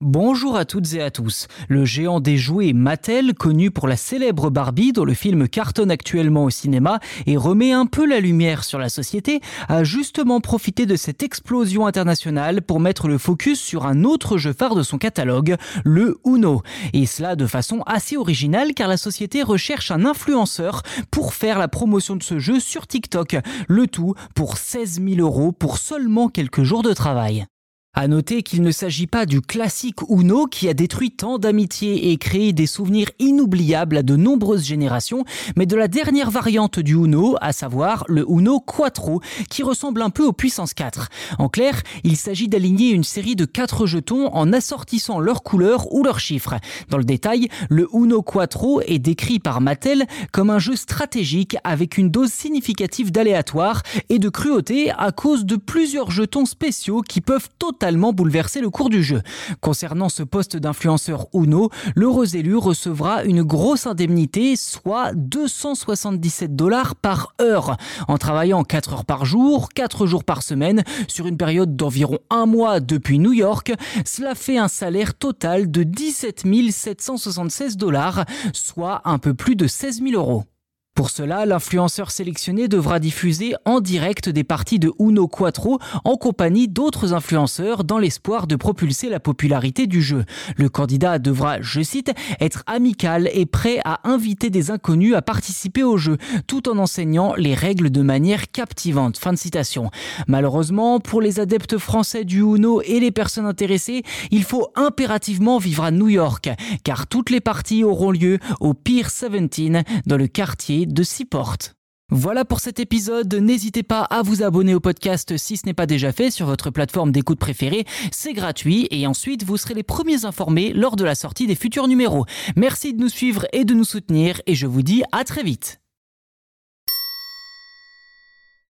Bonjour à toutes et à tous. Le géant des jouets Mattel, connu pour la célèbre Barbie dont le film cartonne actuellement au cinéma et remet un peu la lumière sur la société, a justement profité de cette explosion internationale pour mettre le focus sur un autre jeu phare de son catalogue, le Uno. Et cela de façon assez originale car la société recherche un influenceur pour faire la promotion de ce jeu sur TikTok. Le tout pour 16 000 euros pour seulement quelques jours de travail. À noter qu'il ne s'agit pas du classique Uno qui a détruit tant d'amitiés et créé des souvenirs inoubliables à de nombreuses générations, mais de la dernière variante du Uno, à savoir le Uno Quattro, qui ressemble un peu au Puissance 4. En clair, il s'agit d'aligner une série de quatre jetons en assortissant leurs couleurs ou leurs chiffres. Dans le détail, le Uno Quattro est décrit par Mattel comme un jeu stratégique avec une dose significative d'aléatoire et de cruauté à cause de plusieurs jetons spéciaux qui peuvent totalement bouleverser le cours du jeu. Concernant ce poste d'influenceur Uno, l'heureux élu recevra une grosse indemnité, soit 277 dollars par heure, en travaillant 4 heures par jour, 4 jours par semaine, sur une période d'environ un mois depuis New York. Cela fait un salaire total de 17 776 dollars, soit un peu plus de 16 000 euros. Pour cela, l'influenceur sélectionné devra diffuser en direct des parties de Uno Quattro en compagnie d'autres influenceurs dans l'espoir de propulser la popularité du jeu. Le candidat devra, je cite, être amical et prêt à inviter des inconnus à participer au jeu, tout en enseignant les règles de manière captivante. Fin de citation. Malheureusement, pour les adeptes français du Uno et les personnes intéressées, il faut impérativement vivre à New York, car toutes les parties auront lieu au Pier 17 dans le quartier de portes. Voilà pour cet épisode. N'hésitez pas à vous abonner au podcast si ce n'est pas déjà fait sur votre plateforme d'écoute préférée. C'est gratuit et ensuite vous serez les premiers informés lors de la sortie des futurs numéros. Merci de nous suivre et de nous soutenir et je vous dis à très vite.